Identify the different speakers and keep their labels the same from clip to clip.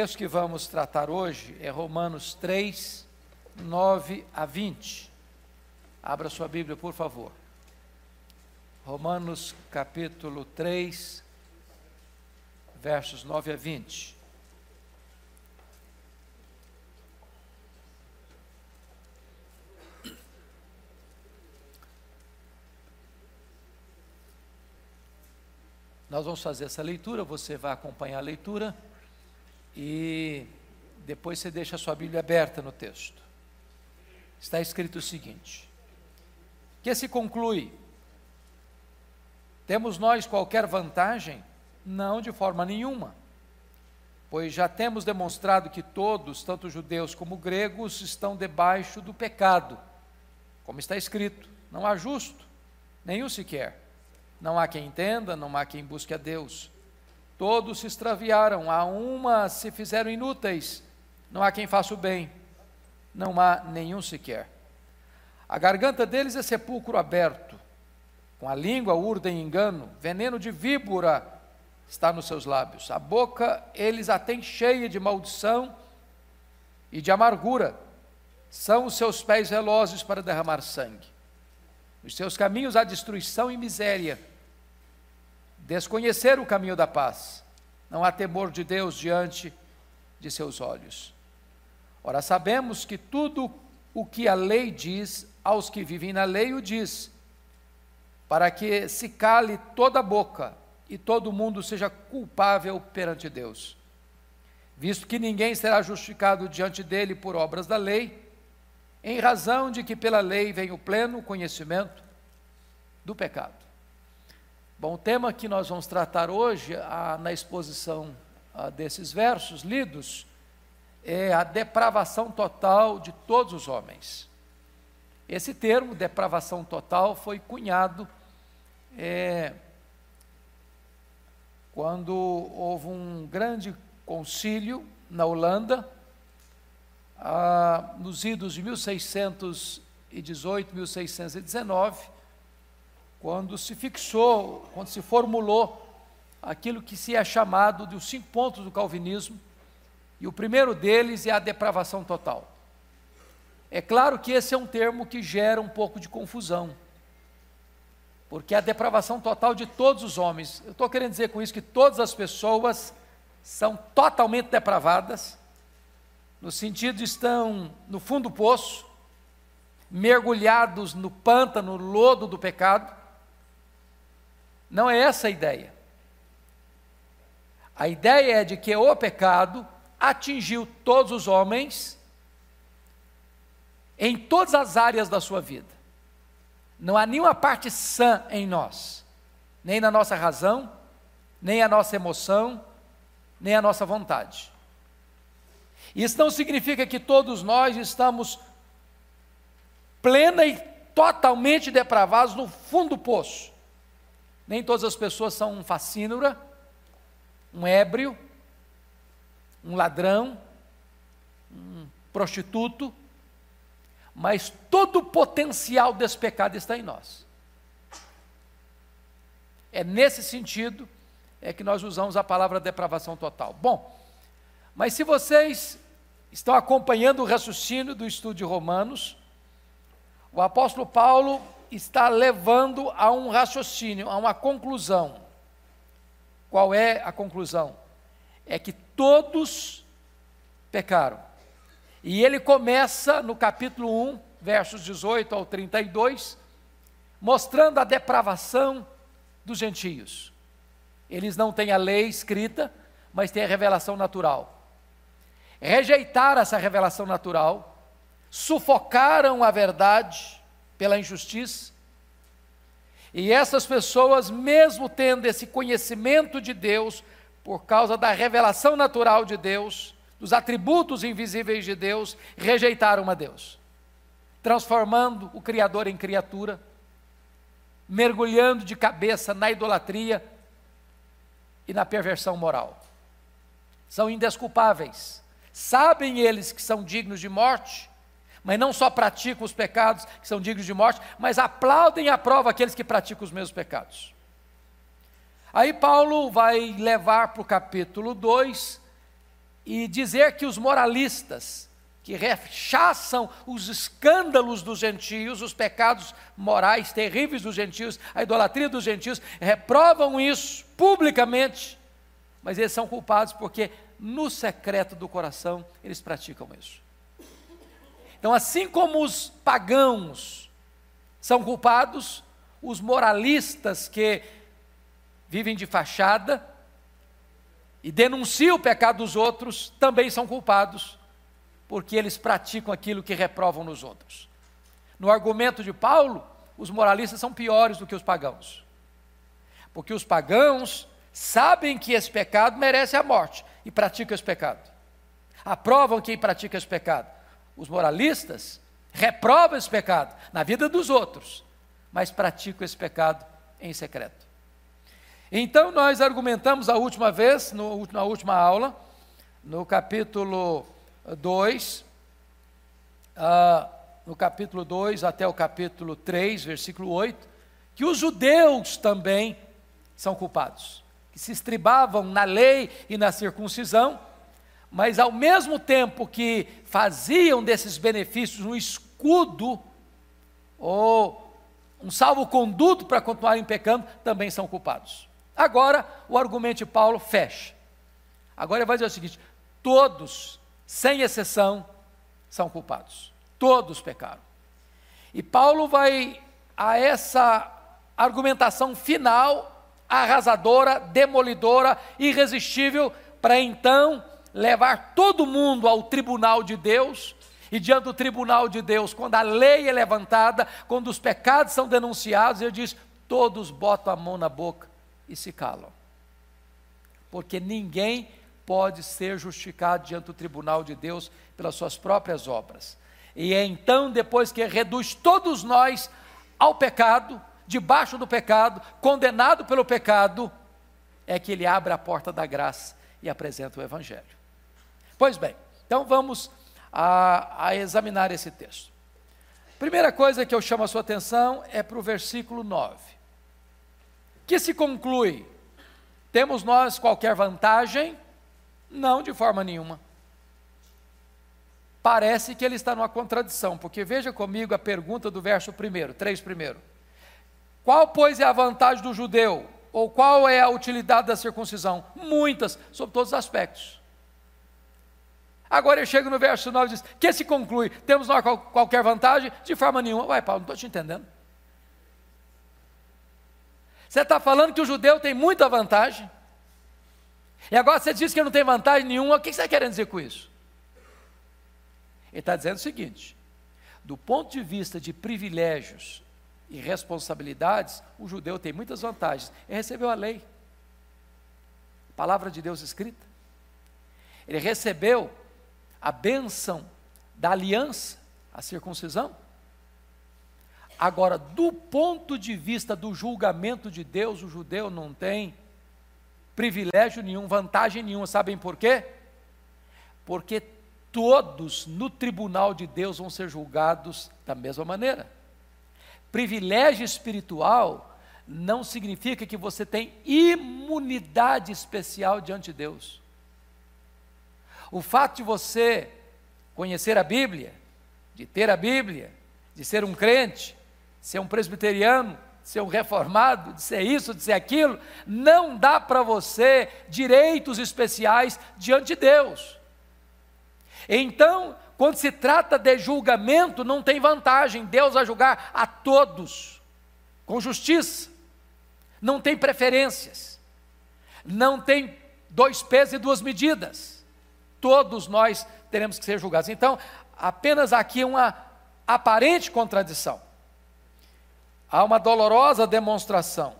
Speaker 1: texto que vamos tratar hoje é Romanos 3, 9 a 20. Abra sua Bíblia, por favor. Romanos capítulo 3, versos 9 a 20. Nós vamos fazer essa leitura, você vai acompanhar a leitura e depois você deixa a sua Bíblia aberta no texto. Está escrito o seguinte: Que se conclui? Temos nós qualquer vantagem? Não, de forma nenhuma. Pois já temos demonstrado que todos, tanto judeus como gregos, estão debaixo do pecado. Como está escrito: Não há justo, nenhum sequer. Não há quem entenda, não há quem busque a Deus. Todos se extraviaram, a uma se fizeram inúteis, não há quem faça o bem, não há nenhum sequer. A garganta deles é sepulcro aberto, com a língua urdem engano, veneno de víbora está nos seus lábios. A boca eles a têm cheia de maldição e de amargura. São os seus pés velozes para derramar sangue. Os seus caminhos há destruição e miséria desconhecer o caminho da paz. Não há temor de Deus diante de seus olhos. Ora, sabemos que tudo o que a lei diz aos que vivem na lei o diz, para que se cale toda a boca e todo mundo seja culpável perante Deus. Visto que ninguém será justificado diante dele por obras da lei, em razão de que pela lei vem o pleno conhecimento do pecado. Bom, o tema que nós vamos tratar hoje, a, na exposição a, desses versos lidos, é a depravação total de todos os homens. Esse termo, depravação total, foi cunhado é, quando houve um grande concílio na Holanda, ah, nos idos de 1618, 1619, quando se fixou, quando se formulou aquilo que se é chamado de os cinco pontos do calvinismo, e o primeiro deles é a depravação total. É claro que esse é um termo que gera um pouco de confusão, porque é a depravação total de todos os homens. Eu estou querendo dizer com isso que todas as pessoas são totalmente depravadas, no sentido de estão no fundo do poço, mergulhados no pântano, no lodo do pecado, não é essa a ideia. A ideia é de que o pecado atingiu todos os homens em todas as áreas da sua vida. Não há nenhuma parte sã em nós, nem na nossa razão, nem a nossa emoção, nem a nossa vontade. Isso não significa que todos nós estamos plena e totalmente depravados no fundo do poço. Nem todas as pessoas são um facínora, um ébrio, um ladrão, um prostituto, mas todo o potencial desse pecado está em nós. É nesse sentido é que nós usamos a palavra depravação total. Bom, mas se vocês estão acompanhando o raciocínio do estudo de Romanos, o apóstolo Paulo está levando a um raciocínio, a uma conclusão. Qual é a conclusão? É que todos pecaram. E ele começa no capítulo 1, versos 18 ao 32, mostrando a depravação dos gentios. Eles não têm a lei escrita, mas têm a revelação natural. Rejeitaram essa revelação natural, sufocaram a verdade, pela injustiça. E essas pessoas, mesmo tendo esse conhecimento de Deus, por causa da revelação natural de Deus, dos atributos invisíveis de Deus, rejeitaram a Deus, transformando o Criador em criatura, mergulhando de cabeça na idolatria e na perversão moral. São indesculpáveis. Sabem eles que são dignos de morte, mas não só praticam os pecados que são dignos de morte, mas aplaudem e aprovam aqueles que praticam os mesmos pecados. Aí Paulo vai levar para o capítulo 2 e dizer que os moralistas, que rechaçam os escândalos dos gentios, os pecados morais terríveis dos gentios, a idolatria dos gentios, reprovam isso publicamente, mas eles são culpados porque no secreto do coração eles praticam isso. Então, assim como os pagãos são culpados, os moralistas que vivem de fachada e denunciam o pecado dos outros também são culpados, porque eles praticam aquilo que reprovam nos outros. No argumento de Paulo, os moralistas são piores do que os pagãos, porque os pagãos sabem que esse pecado merece a morte e praticam esse pecado. Aprovam quem pratica esse pecado. Os moralistas reprovam esse pecado na vida dos outros, mas praticam esse pecado em secreto. Então, nós argumentamos a última vez, no, na última aula, no capítulo 2, uh, ah, no capítulo 2 até o capítulo 3, versículo 8, que os judeus também são culpados, que se estribavam na lei e na circuncisão, mas ao mesmo tempo que faziam desses benefícios um escudo ou um salvo-conduto para continuarem pecando, também são culpados. Agora, o argumento de Paulo fecha. Agora ele vai dizer o seguinte: todos, sem exceção, são culpados. Todos pecaram. E Paulo vai a essa argumentação final, arrasadora, demolidora, irresistível, para então levar todo mundo ao tribunal de Deus. E diante do tribunal de Deus, quando a lei é levantada, quando os pecados são denunciados, ele diz: todos botam a mão na boca e se calam. Porque ninguém pode ser justificado diante do tribunal de Deus pelas suas próprias obras. E é então, depois que reduz todos nós ao pecado, debaixo do pecado, condenado pelo pecado, é que ele abre a porta da graça e apresenta o Evangelho. Pois bem, então vamos a, a examinar esse texto. Primeira coisa que eu chamo a sua atenção é para o versículo 9 que se conclui? Temos nós qualquer vantagem? Não, de forma nenhuma. Parece que ele está numa contradição, porque veja comigo a pergunta do verso primeiro, três primeiro. Qual, pois, é a vantagem do judeu? Ou qual é a utilidade da circuncisão? Muitas, sob todos os aspectos. Agora eu chego no verso 9 e diz: que se conclui? Temos nós qualquer vantagem? De forma nenhuma. Vai, Paulo, não estou te entendendo. Você está falando que o judeu tem muita vantagem. E agora você diz que não tem vantagem nenhuma. O que você está querendo dizer com isso? Ele está dizendo o seguinte: do ponto de vista de privilégios e responsabilidades, o judeu tem muitas vantagens. Ele recebeu a lei, a palavra de Deus escrita. Ele recebeu a bênção da aliança, a circuncisão. Agora, do ponto de vista do julgamento de Deus, o judeu não tem privilégio nenhum, vantagem nenhuma. Sabem por quê? Porque todos no tribunal de Deus vão ser julgados da mesma maneira. Privilégio espiritual não significa que você tem imunidade especial diante de Deus. O fato de você conhecer a Bíblia, de ter a Bíblia, de ser um crente, ser um presbiteriano, ser um reformado, de ser isso, de ser aquilo, não dá para você direitos especiais diante de Deus. Então, quando se trata de julgamento, não tem vantagem, Deus vai julgar a todos, com justiça, não tem preferências, não tem dois pesos e duas medidas, todos nós teremos que ser julgados. Então, apenas aqui uma aparente contradição. Há uma dolorosa demonstração.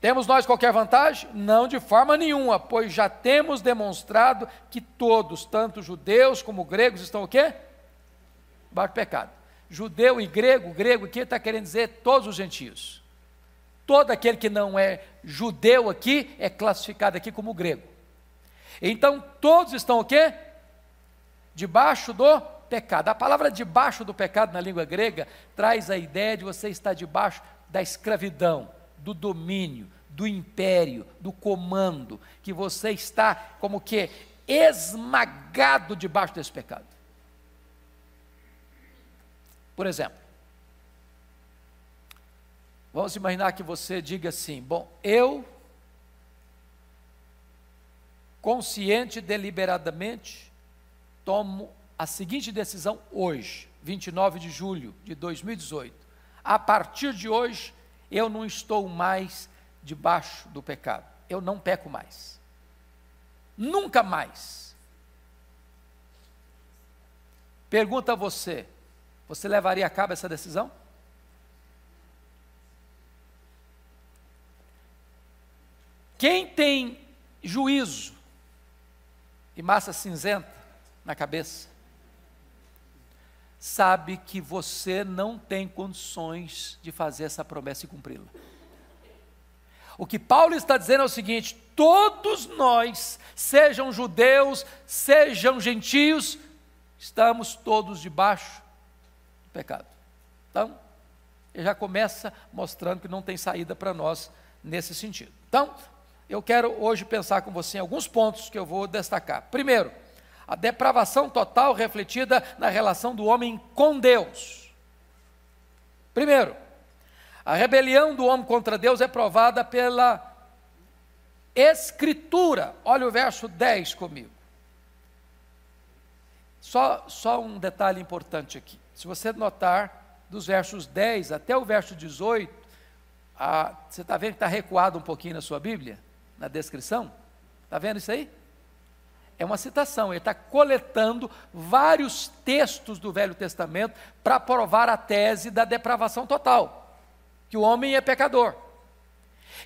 Speaker 1: Temos nós qualquer vantagem? Não, de forma nenhuma, pois já temos demonstrado que todos, tanto judeus como gregos, estão o quê? Baixo pecado. Judeu e grego, grego aqui está querendo dizer todos os gentios. Todo aquele que não é judeu aqui é classificado aqui como grego. Então todos estão o quê? Debaixo do pecado. A palavra debaixo do pecado na língua grega traz a ideia de você estar debaixo da escravidão, do domínio, do império, do comando, que você está como que esmagado debaixo desse pecado. Por exemplo, vamos imaginar que você diga assim: bom, eu, consciente e deliberadamente, tomo a seguinte decisão hoje, 29 de julho de 2018. A partir de hoje, eu não estou mais debaixo do pecado. Eu não peco mais. Nunca mais. Pergunta a você: você levaria a cabo essa decisão? Quem tem juízo e massa cinzenta na cabeça, sabe que você não tem condições de fazer essa promessa e cumpri-la. O que Paulo está dizendo é o seguinte: todos nós, sejam judeus, sejam gentios, estamos todos debaixo do pecado. Então, ele já começa mostrando que não tem saída para nós nesse sentido. Então, eu quero hoje pensar com você em alguns pontos que eu vou destacar. Primeiro, a depravação total refletida na relação do homem com Deus. Primeiro, a rebelião do homem contra Deus é provada pela Escritura. Olha o verso 10 comigo. Só, só um detalhe importante aqui. Se você notar, dos versos 10 até o verso 18, a, você está vendo que está recuado um pouquinho na sua Bíblia, na descrição? Está vendo isso aí? É uma citação, ele está coletando vários textos do Velho Testamento para provar a tese da depravação total que o homem é pecador.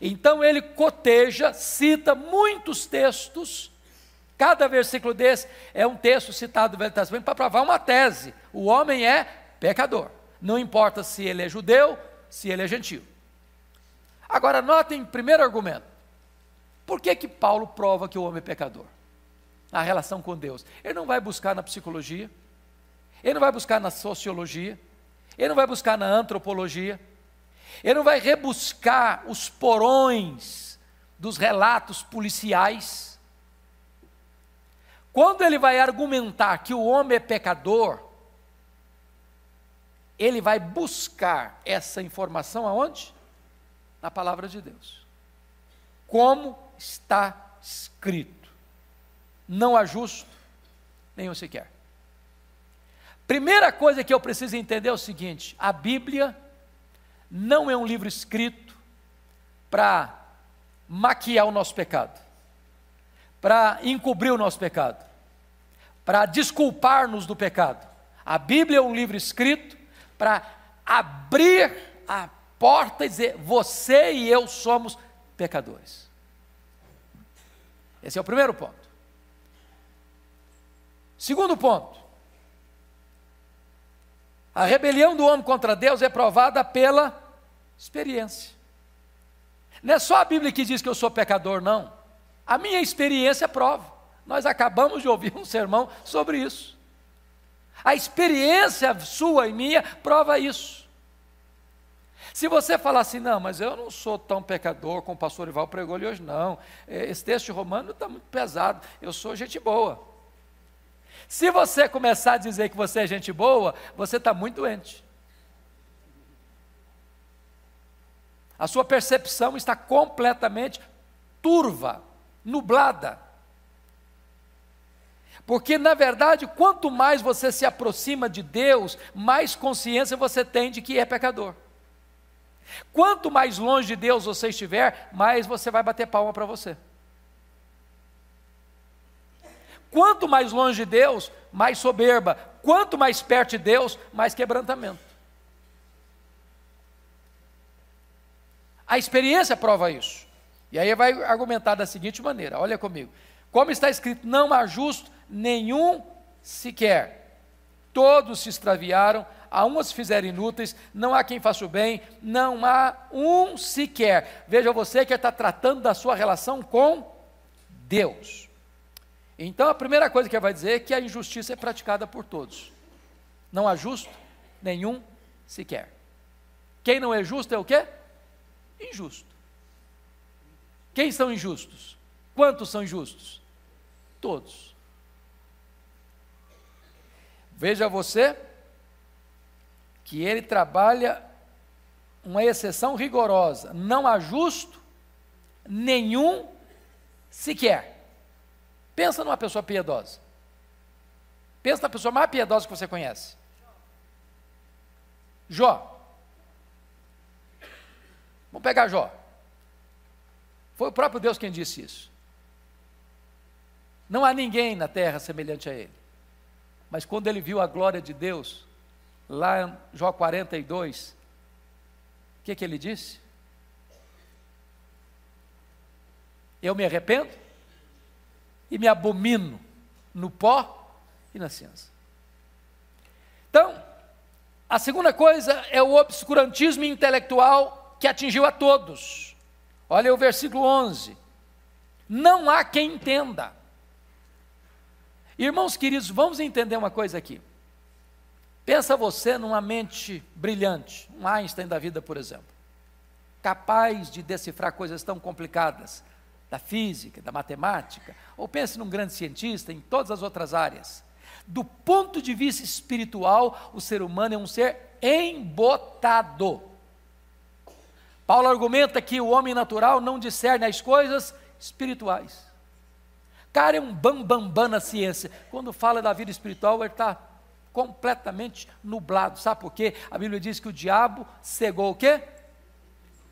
Speaker 1: Então ele coteja, cita muitos textos, cada versículo desse é um texto citado do Velho Testamento para provar uma tese: o homem é pecador. Não importa se ele é judeu, se ele é gentil. Agora, notem primeiro argumento. Por que, que Paulo prova que o homem é pecador? Na relação com Deus. Ele não vai buscar na psicologia, ele não vai buscar na sociologia, ele não vai buscar na antropologia, ele não vai rebuscar os porões dos relatos policiais. Quando ele vai argumentar que o homem é pecador, ele vai buscar essa informação aonde? Na palavra de Deus. Como está escrito. Não há justo, nenhum sequer. Primeira coisa que eu preciso entender é o seguinte: a Bíblia não é um livro escrito para maquiar o nosso pecado, para encobrir o nosso pecado, para desculpar-nos do pecado. A Bíblia é um livro escrito para abrir a porta e dizer: você e eu somos pecadores. Esse é o primeiro ponto. Segundo ponto, a rebelião do homem contra Deus é provada pela experiência. Não é só a Bíblia que diz que eu sou pecador, não. A minha experiência prova. Nós acabamos de ouvir um sermão sobre isso. A experiência sua e minha prova isso. Se você falar assim, não, mas eu não sou tão pecador como o pastor Ival pregou ali hoje, não. Esse texto romano está muito pesado. Eu sou gente boa. Se você começar a dizer que você é gente boa, você está muito doente. A sua percepção está completamente turva, nublada. Porque, na verdade, quanto mais você se aproxima de Deus, mais consciência você tem de que é pecador. Quanto mais longe de Deus você estiver, mais você vai bater palma para você. Quanto mais longe de Deus, mais soberba. Quanto mais perto de Deus, mais quebrantamento. A experiência prova isso. E aí vai argumentar da seguinte maneira: olha comigo. Como está escrito, não há justo nenhum sequer. Todos se extraviaram, a se fizeram inúteis, não há quem faça o bem, não há um sequer. Veja você que está tratando da sua relação com Deus. Então a primeira coisa que ele vai dizer é que a injustiça é praticada por todos. Não há justo nenhum sequer. Quem não é justo é o quê? Injusto. Quem são injustos? Quantos são injustos? Todos. Veja você que ele trabalha uma exceção rigorosa, não há justo nenhum sequer. Pensa numa pessoa piedosa. Pensa na pessoa mais piedosa que você conhece. Jó. Vamos pegar Jó. Foi o próprio Deus quem disse isso. Não há ninguém na terra semelhante a ele. Mas quando ele viu a glória de Deus, lá em Jó 42, o que, que ele disse? Eu me arrependo e me abomino no pó e na cinza. Então, a segunda coisa é o obscurantismo intelectual que atingiu a todos. Olha o versículo 11. Não há quem entenda. Irmãos queridos, vamos entender uma coisa aqui. Pensa você numa mente brilhante, um Einstein da vida, por exemplo, capaz de decifrar coisas tão complicadas da física, da matemática, ou pense num grande cientista em todas as outras áreas. Do ponto de vista espiritual, o ser humano é um ser embotado. Paulo argumenta que o homem natural não discerne as coisas espirituais. Cara é um bambambam bam, bam na ciência. Quando fala da vida espiritual, ele está completamente nublado. Sabe por quê? A Bíblia diz que o diabo cegou o quê?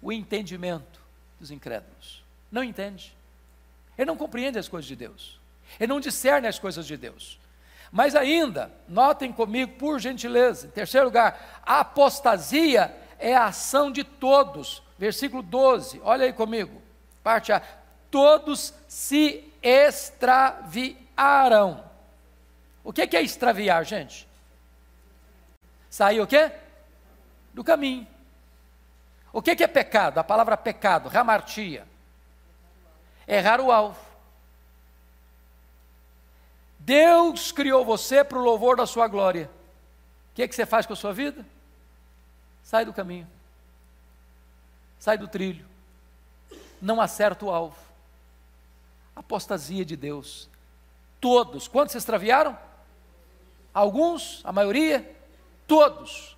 Speaker 1: O entendimento dos incrédulos. Não entende. Ele não compreende as coisas de Deus. Ele não discerne as coisas de Deus. Mas ainda, notem comigo, por gentileza, em terceiro lugar, a apostasia é a ação de todos. Versículo 12, olha aí comigo, parte A. Todos se extraviaram. O que é extraviar, gente? Sair o quê? Do caminho. O que é pecado? A palavra pecado, ramartia. Errar o alvo. Deus criou você para o louvor da sua glória. O que, é que você faz com a sua vida? Sai do caminho. Sai do trilho. Não acerta o alvo apostasia de Deus. Todos. Quantos se extraviaram? Alguns? A maioria? Todos.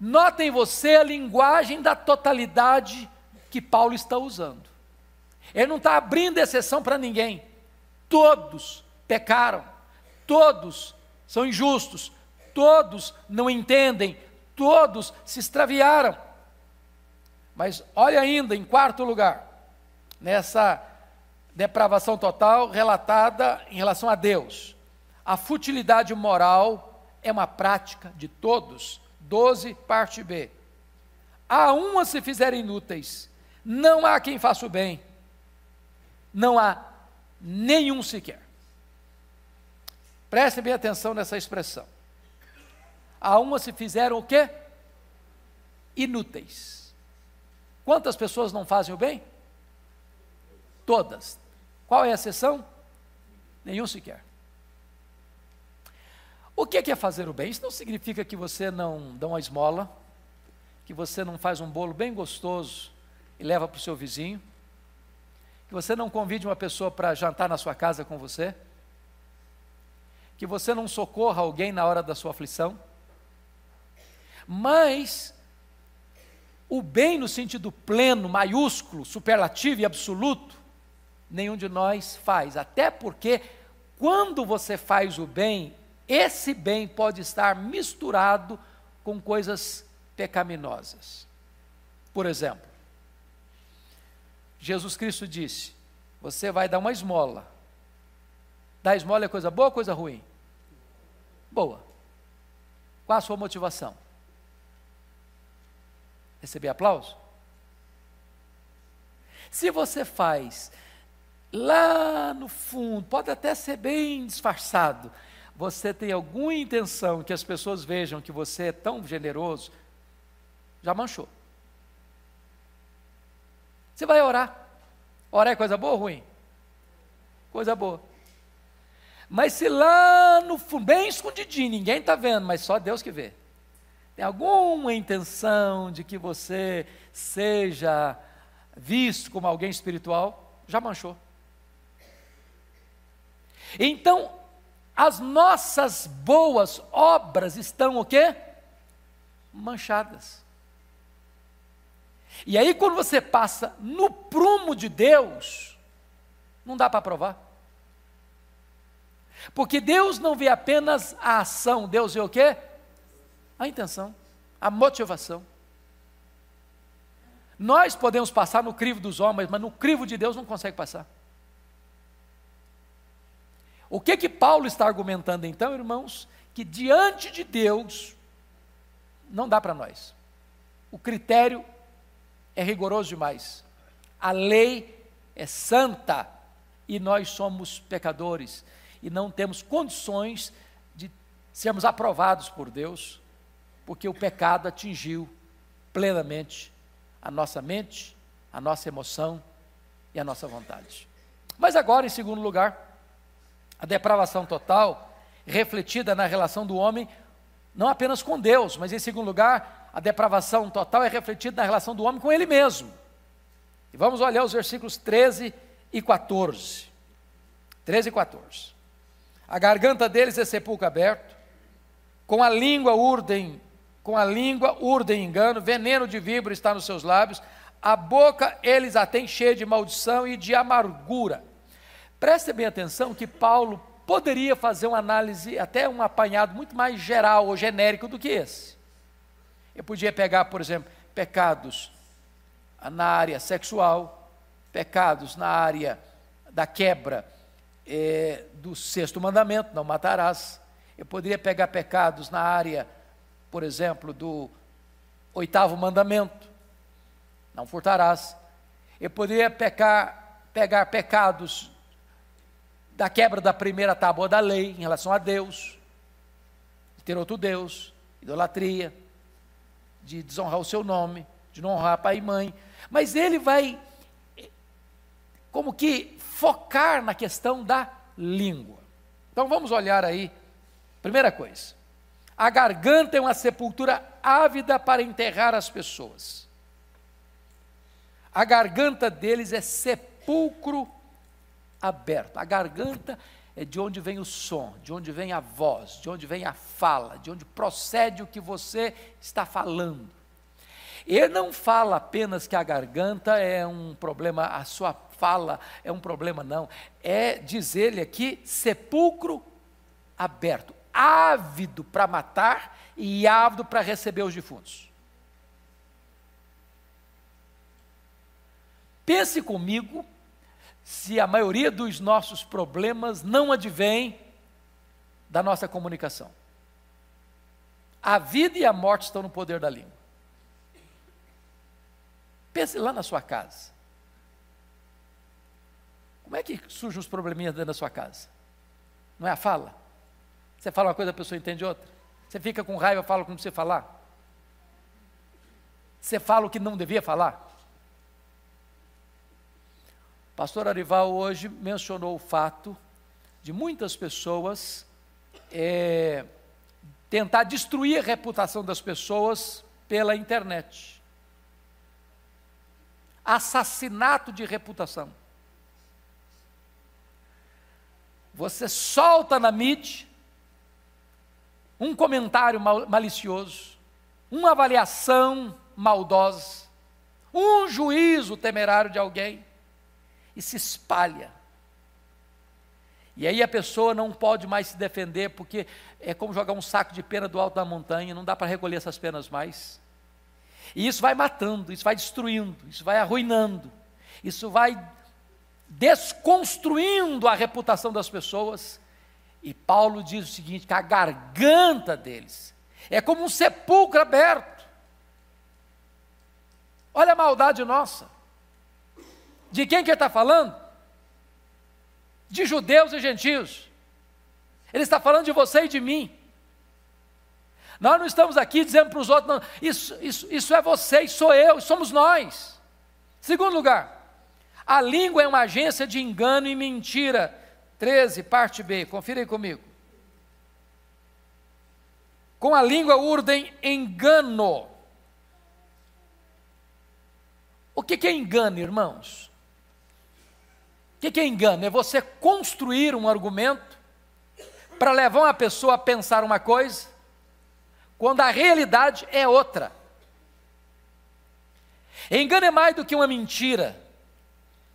Speaker 1: Notem você a linguagem da totalidade que Paulo está usando. Ele não está abrindo exceção para ninguém. Todos pecaram. Todos são injustos. Todos não entendem. Todos se extraviaram. Mas olha ainda, em quarto lugar, nessa depravação total relatada em relação a Deus. A futilidade moral é uma prática de todos. 12, parte B. A se fizerem inúteis, não há quem faça o bem, não há nenhum sequer. Prestem bem atenção nessa expressão. A se fizeram o quê? Inúteis. Quantas pessoas não fazem o bem? Todas. Qual é a exceção? Nenhum sequer. O que é fazer o bem? Isso não significa que você não dá uma esmola, que você não faz um bolo bem gostoso e leva para o seu vizinho, que você não convide uma pessoa para jantar na sua casa com você, que você não socorra alguém na hora da sua aflição. Mas o bem no sentido pleno, maiúsculo, superlativo e absoluto, nenhum de nós faz. Até porque, quando você faz o bem, esse bem pode estar misturado com coisas pecaminosas. Por exemplo, Jesus Cristo disse: Você vai dar uma esmola. Dar esmola é coisa boa ou coisa ruim? Boa. Qual a sua motivação? Receber aplauso? Se você faz lá no fundo, pode até ser bem disfarçado, você tem alguma intenção que as pessoas vejam que você é tão generoso, já manchou. Você vai orar. Orar é coisa boa ou ruim? Coisa boa. Mas se lá no fundo, bem escondidinho, ninguém está vendo, mas só Deus que vê. Tem alguma intenção de que você seja visto como alguém espiritual, já manchou. Então, as nossas boas obras estão o quê? Manchadas. E aí, quando você passa no prumo de Deus, não dá para provar. Porque Deus não vê apenas a ação, Deus vê o quê? A intenção, a motivação. Nós podemos passar no crivo dos homens, mas no crivo de Deus não consegue passar. O que que Paulo está argumentando então, irmãos? Que diante de Deus não dá para nós. O critério é rigoroso demais. A lei é santa e nós somos pecadores e não temos condições de sermos aprovados por Deus, porque o pecado atingiu plenamente a nossa mente, a nossa emoção e a nossa vontade. Mas agora, em segundo lugar, a depravação total refletida na relação do homem não apenas com Deus, mas em segundo lugar, a depravação total é refletida na relação do homem com ele mesmo. E vamos olhar os versículos 13 e 14. 13 e 14. A garganta deles é sepulcro aberto, com a língua urdem, com a língua urdem engano, veneno de víbora está nos seus lábios, a boca eles a têm cheia de maldição e de amargura. Preste bem atenção que Paulo poderia fazer uma análise, até um apanhado muito mais geral ou genérico do que esse. Eu podia pegar, por exemplo, pecados na área sexual, pecados na área da quebra é, do sexto mandamento, não matarás. Eu poderia pegar pecados na área, por exemplo, do oitavo mandamento, não furtarás. Eu poderia pecar, pegar pecados da quebra da primeira tábua da lei em relação a Deus, de ter outro Deus, idolatria, de desonrar o seu nome, de não honrar pai e mãe. Mas ele vai, como que, focar na questão da língua. Então vamos olhar aí, primeira coisa. A garganta é uma sepultura ávida para enterrar as pessoas. A garganta deles é sepulcro aberto. A garganta é de onde vem o som, de onde vem a voz, de onde vem a fala, de onde procede o que você está falando. Ele não fala apenas que a garganta é um problema, a sua fala é um problema, não. É, diz ele aqui, sepulcro aberto, ávido para matar e ávido para receber os defuntos. Pense comigo se a maioria dos nossos problemas não advém da nossa comunicação. A vida e a morte estão no poder da língua. Pense lá na sua casa. Como é que surgem os probleminhas dentro da sua casa? Não é a fala? Você fala uma coisa, a pessoa entende outra. Você fica com raiva, fala como você falar. Você fala o que não devia falar. Pastor Arival hoje mencionou o fato de muitas pessoas é, tentar destruir a reputação das pessoas pela internet. Assassinato de reputação. Você solta na mídia um comentário mal, malicioso, uma avaliação maldosa, um juízo temerário de alguém e se espalha. E aí a pessoa não pode mais se defender, porque é como jogar um saco de pena do alto da montanha, não dá para recolher essas penas mais. E isso vai matando, isso vai destruindo, isso vai arruinando, isso vai desconstruindo a reputação das pessoas. E Paulo diz o seguinte: que a garganta deles é como um sepulcro aberto. Olha a maldade nossa. De quem que ele está falando? De judeus e gentios. Ele está falando de você e de mim. Nós não estamos aqui dizendo para os outros, não, isso, isso, isso é você, e sou eu, somos nós. Segundo lugar, a língua é uma agência de engano e mentira. 13, parte B, confira aí comigo. Com a língua urdem engano. O que, é engano, irmãos? O que, que é engano? É você construir um argumento para levar uma pessoa a pensar uma coisa, quando a realidade é outra. Engano é mais do que uma mentira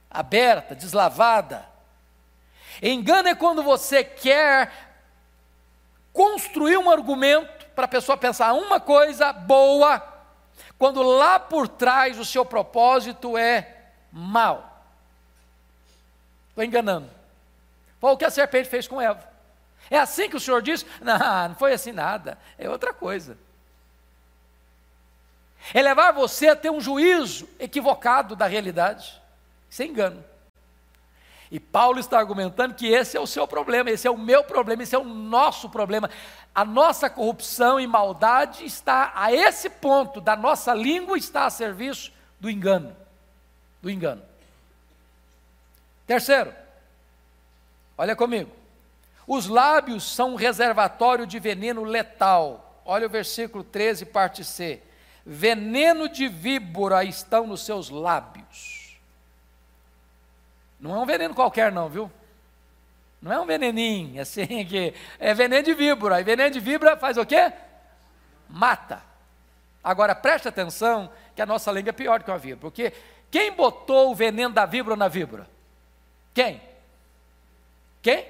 Speaker 1: aberta, deslavada. Engano é quando você quer construir um argumento para a pessoa pensar uma coisa boa, quando lá por trás o seu propósito é mal. Estou enganando. Foi o que a serpente fez com Eva. É assim que o Senhor diz? Não, não foi assim nada. É outra coisa. É levar você a ter um juízo equivocado da realidade. Isso é engano. E Paulo está argumentando que esse é o seu problema, esse é o meu problema, esse é o nosso problema. A nossa corrupção e maldade está a esse ponto da nossa língua está a serviço do engano. Do engano. Terceiro, olha comigo. Os lábios são um reservatório de veneno letal. Olha o versículo 13, parte C. Veneno de víbora estão nos seus lábios. Não é um veneno qualquer, não, viu? Não é um veneninho, assim, que é veneno de víbora. E veneno de víbora faz o quê? Mata. Agora preste atenção que a nossa língua é pior do que uma víbora. Porque quem botou o veneno da víbora na víbora? Quem? Quem?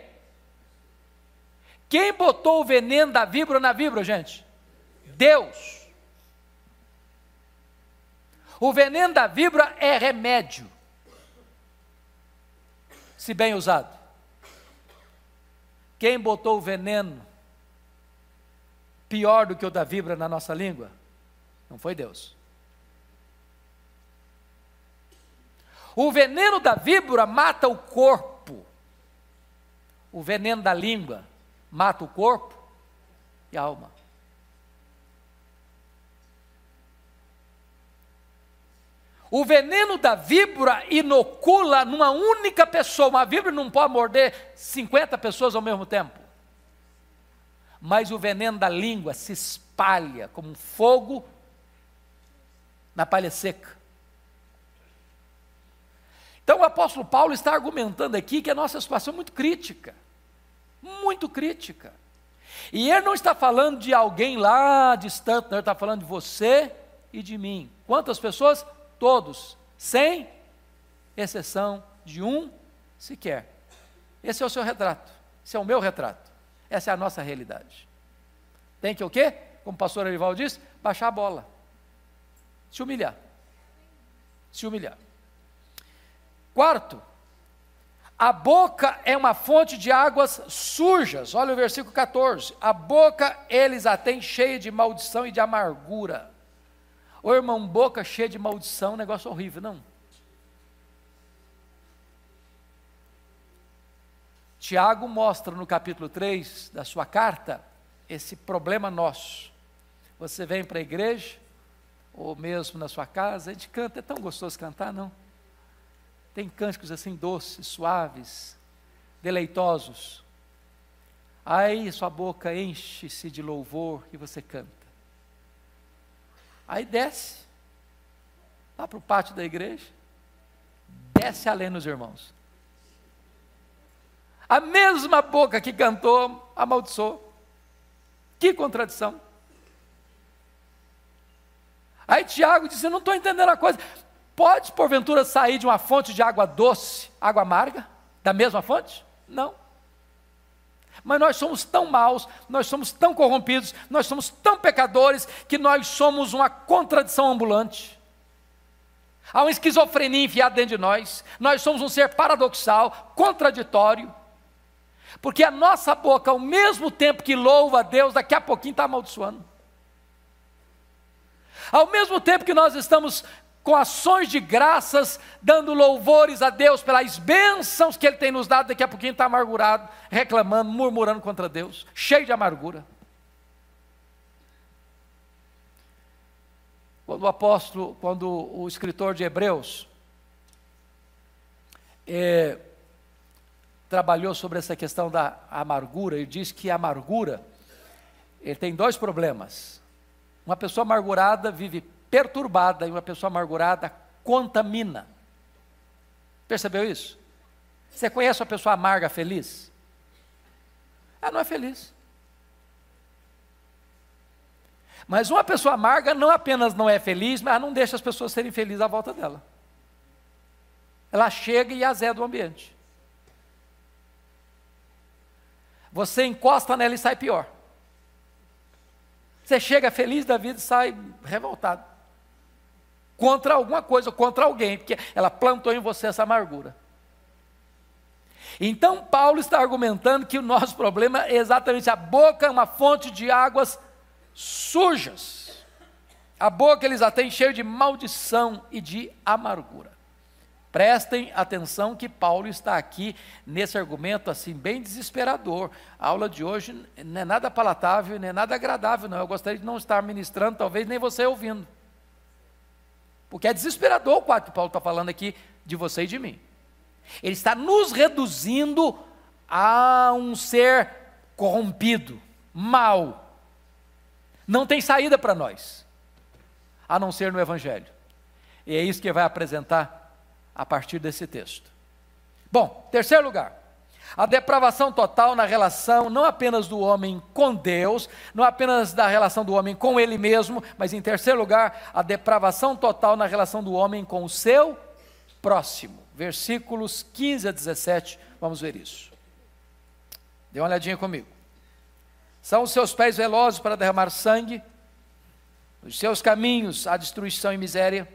Speaker 1: Quem botou o veneno da víbora na víbora, gente? Deus. O veneno da víbora é remédio, se bem usado. Quem botou o veneno pior do que o da víbora na nossa língua? Não foi Deus. O veneno da víbora mata o corpo. O veneno da língua mata o corpo e a alma. O veneno da víbora inocula numa única pessoa. Uma víbora não pode morder 50 pessoas ao mesmo tempo. Mas o veneno da língua se espalha como um fogo na palha seca. Então o apóstolo Paulo está argumentando aqui que a nossa situação é muito crítica muito crítica. E ele não está falando de alguém lá distante, não, ele está falando de você e de mim. Quantas pessoas? Todos, sem exceção de um sequer. Esse é o seu retrato, esse é o meu retrato, essa é a nossa realidade. Tem que o quê? Como o pastor Arival disse, baixar a bola, se humilhar. Se humilhar. Quarto, a boca é uma fonte de águas sujas. Olha o versículo 14. A boca eles a têm cheia de maldição e de amargura. Ô irmão, boca cheia de maldição, negócio horrível, não? Tiago mostra no capítulo 3 da sua carta esse problema nosso. Você vem para a igreja, ou mesmo na sua casa, a gente canta, é tão gostoso cantar, não? Tem cânticos assim doces, suaves, deleitosos. Aí sua boca enche-se de louvor e você canta. Aí desce, lá para o pátio da igreja, desce além nos irmãos. A mesma boca que cantou, amaldiçoou. Que contradição. Aí Tiago disse: Eu não estou entendendo a coisa. Pode, porventura, sair de uma fonte de água doce, água amarga, da mesma fonte? Não. Mas nós somos tão maus, nós somos tão corrompidos, nós somos tão pecadores, que nós somos uma contradição ambulante. Há uma esquizofrenia enfiada dentro de nós, nós somos um ser paradoxal, contraditório, porque a nossa boca, ao mesmo tempo que louva a Deus, daqui a pouquinho está amaldiçoando. Ao mesmo tempo que nós estamos com ações de graças, dando louvores a Deus pelas bênçãos que Ele tem nos dado, daqui a pouquinho está amargurado, reclamando, murmurando contra Deus, cheio de amargura. Quando o apóstolo, quando o escritor de Hebreus é, trabalhou sobre essa questão da amargura, ele diz que a amargura ele tem dois problemas. Uma pessoa amargurada vive perturbada e uma pessoa amargurada contamina. Percebeu isso? Você conhece uma pessoa amarga feliz? ela não é feliz. Mas uma pessoa amarga não apenas não é feliz, mas não deixa as pessoas serem felizes à volta dela. Ela chega e azeda o ambiente. Você encosta nela e sai pior. Você chega feliz da vida e sai revoltado. Contra alguma coisa, contra alguém, porque ela plantou em você essa amargura. Então, Paulo está argumentando que o nosso problema é exatamente a boca, é uma fonte de águas sujas. A boca eles a têm cheia de maldição e de amargura. Prestem atenção que Paulo está aqui nesse argumento assim bem desesperador. A aula de hoje não é nada palatável, não é nada agradável, não. Eu gostaria de não estar ministrando, talvez nem você ouvindo. Porque é desesperador o quadro que Paulo está falando aqui de você e de mim. Ele está nos reduzindo a um ser corrompido, mal. Não tem saída para nós, a não ser no Evangelho. E é isso que vai apresentar a partir desse texto. Bom, terceiro lugar, a depravação total na relação não apenas do homem com Deus, não apenas da relação do homem com ele mesmo, mas em terceiro lugar, a depravação total na relação do homem com o seu próximo. Versículos 15 a 17, vamos ver isso. Dê uma olhadinha comigo. São os seus pés velozes para derramar sangue, os seus caminhos a destruição e miséria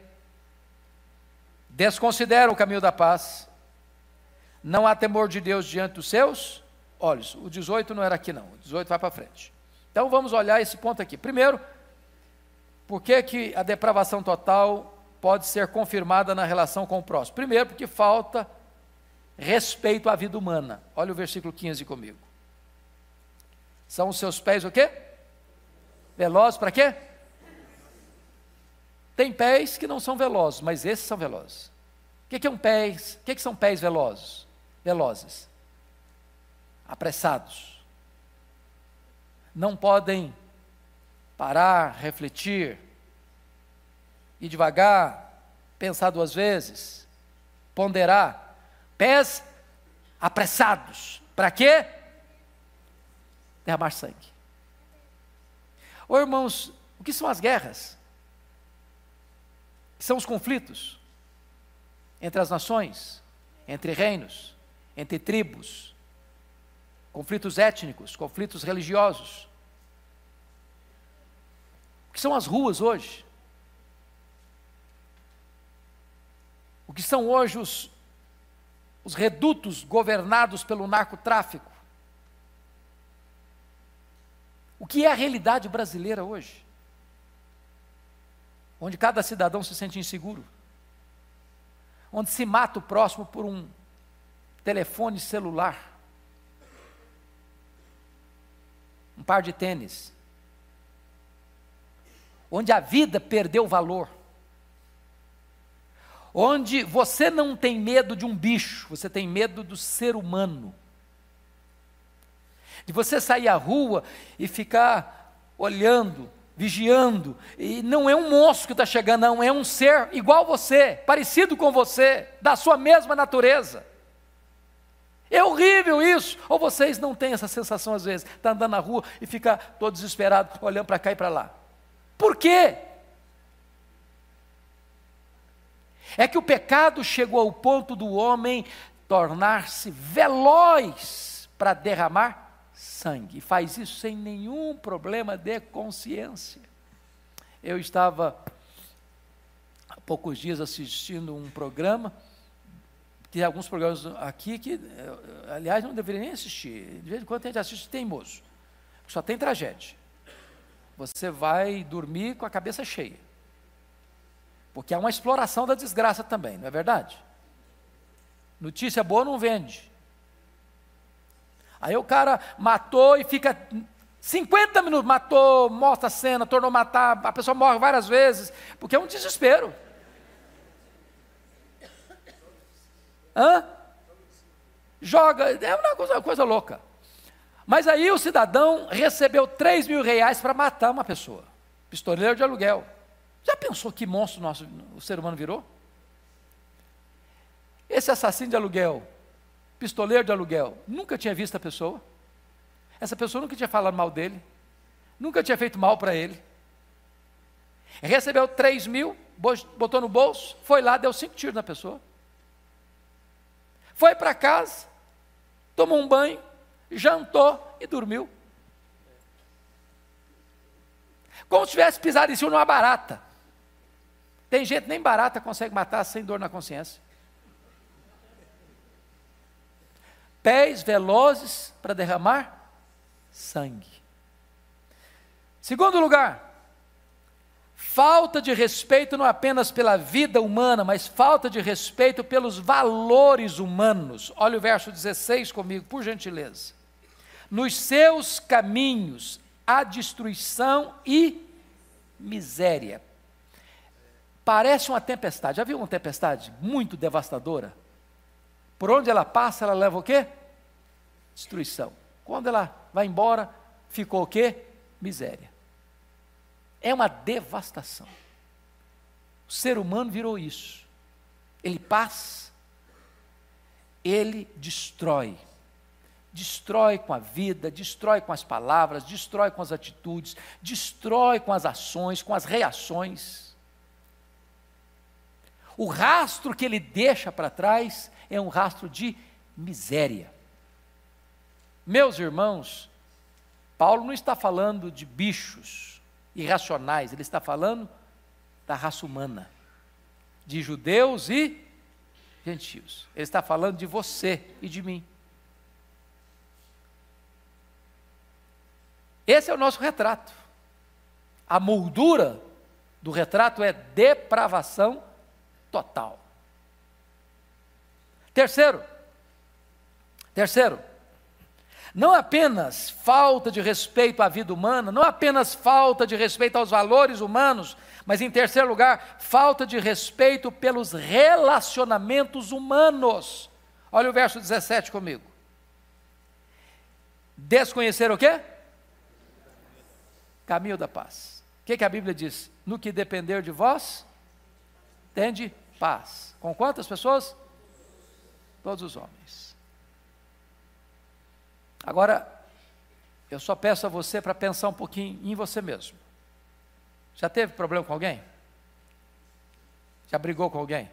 Speaker 1: desconsideram o caminho da paz, não há temor de Deus diante dos seus olhos. O 18 não era aqui, não, o 18 vai para frente. Então vamos olhar esse ponto aqui. Primeiro, por que, que a depravação total pode ser confirmada na relação com o próximo? Primeiro, porque falta respeito à vida humana. Olha o versículo 15 comigo. São os seus pés o quê? Velozes para quê? Tem pés que não são velozes, mas esses são velozes. O que, é um pés? O que, que são pés velozes? Velozes. Apressados. Não podem parar, refletir, ir devagar, pensar duas vezes, ponderar. Pés apressados. Para quê? Derramar sangue. Ô irmãos, o que são as guerras? são os conflitos entre as nações, entre reinos, entre tribos, conflitos étnicos, conflitos religiosos. O que são as ruas hoje? O que são hoje os, os redutos governados pelo narcotráfico? O que é a realidade brasileira hoje? onde cada cidadão se sente inseguro, onde se mata o próximo por um telefone celular, um par de tênis, onde a vida perdeu valor, onde você não tem medo de um bicho, você tem medo do ser humano. De você sair à rua e ficar olhando vigiando, e não é um monstro que está chegando, não, é um ser igual você, parecido com você, da sua mesma natureza. É horrível isso. Ou vocês não têm essa sensação às vezes, está andando na rua e fica todo desesperado, olhando para cá e para lá. Por quê? É que o pecado chegou ao ponto do homem tornar-se veloz para derramar sangue. Faz isso sem nenhum problema de consciência. Eu estava há poucos dias assistindo um programa, tem alguns programas aqui que, eh, aliás, não deveria nem assistir. De vez em quando a gente assiste teimoso. Só tem tragédia. Você vai dormir com a cabeça cheia. Porque é uma exploração da desgraça também, não é verdade? Notícia boa não vende. Aí o cara matou e fica 50 minutos, matou, mostra a cena, tornou matar, a pessoa morre várias vezes, porque é um desespero. Hã? Joga, é uma coisa, uma coisa louca. Mas aí o cidadão recebeu 3 mil reais para matar uma pessoa, pistoleiro de aluguel. Já pensou que monstro nosso, o ser humano virou? Esse assassino de aluguel pistoleiro de aluguel, nunca tinha visto a pessoa. Essa pessoa nunca tinha falado mal dele, nunca tinha feito mal para ele. Recebeu 3 mil, botou no bolso, foi lá, deu cinco tiros na pessoa. Foi para casa, tomou um banho, jantou e dormiu. Como se tivesse pisado em cima de uma barata. Tem gente nem barata consegue matar sem dor na consciência. Pés velozes para derramar sangue. Segundo lugar, falta de respeito não apenas pela vida humana, mas falta de respeito pelos valores humanos. Olha o verso 16 comigo, por gentileza. Nos seus caminhos há destruição e miséria. Parece uma tempestade. Já viu uma tempestade muito devastadora? Por onde ela passa, ela leva o quê? Destruição. Quando ela vai embora, ficou o quê? Miséria. É uma devastação. O ser humano virou isso. Ele passa, ele destrói destrói com a vida, destrói com as palavras, destrói com as atitudes, destrói com as ações, com as reações. O rastro que ele deixa para trás é um rastro de miséria. Meus irmãos, Paulo não está falando de bichos irracionais, ele está falando da raça humana, de judeus e gentios. Ele está falando de você e de mim. Esse é o nosso retrato. A moldura do retrato é depravação total. Terceiro, terceiro, não apenas falta de respeito à vida humana, não apenas falta de respeito aos valores humanos, mas em terceiro lugar, falta de respeito pelos relacionamentos humanos. Olha o verso 17 comigo. Desconhecer o quê? caminho da paz. O que, que a Bíblia diz? No que depender de vós, tende paz. Com quantas pessoas? Todos os homens. Agora, eu só peço a você para pensar um pouquinho em você mesmo. Já teve problema com alguém? Já brigou com alguém?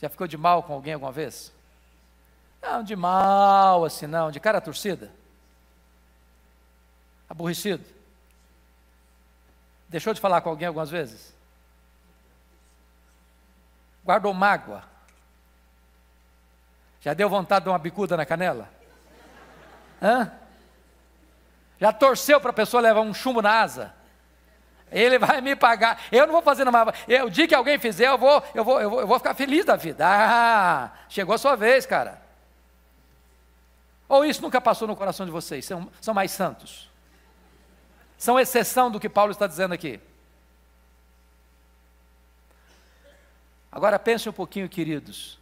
Speaker 1: Já ficou de mal com alguém alguma vez? Não, de mal assim não, de cara torcida aborrecido? Deixou de falar com alguém algumas vezes? Guardou mágoa? Já deu vontade de uma bicuda na canela? Hã? Já torceu para a pessoa levar um chumbo na asa? Ele vai me pagar. Eu não vou fazer nada. O dia que alguém fizer, eu vou, eu vou, eu vou, eu vou ficar feliz da vida. Ah, chegou a sua vez, cara. Ou isso nunca passou no coração de vocês? São, são mais santos são exceção do que Paulo está dizendo aqui. Agora pense um pouquinho, queridos.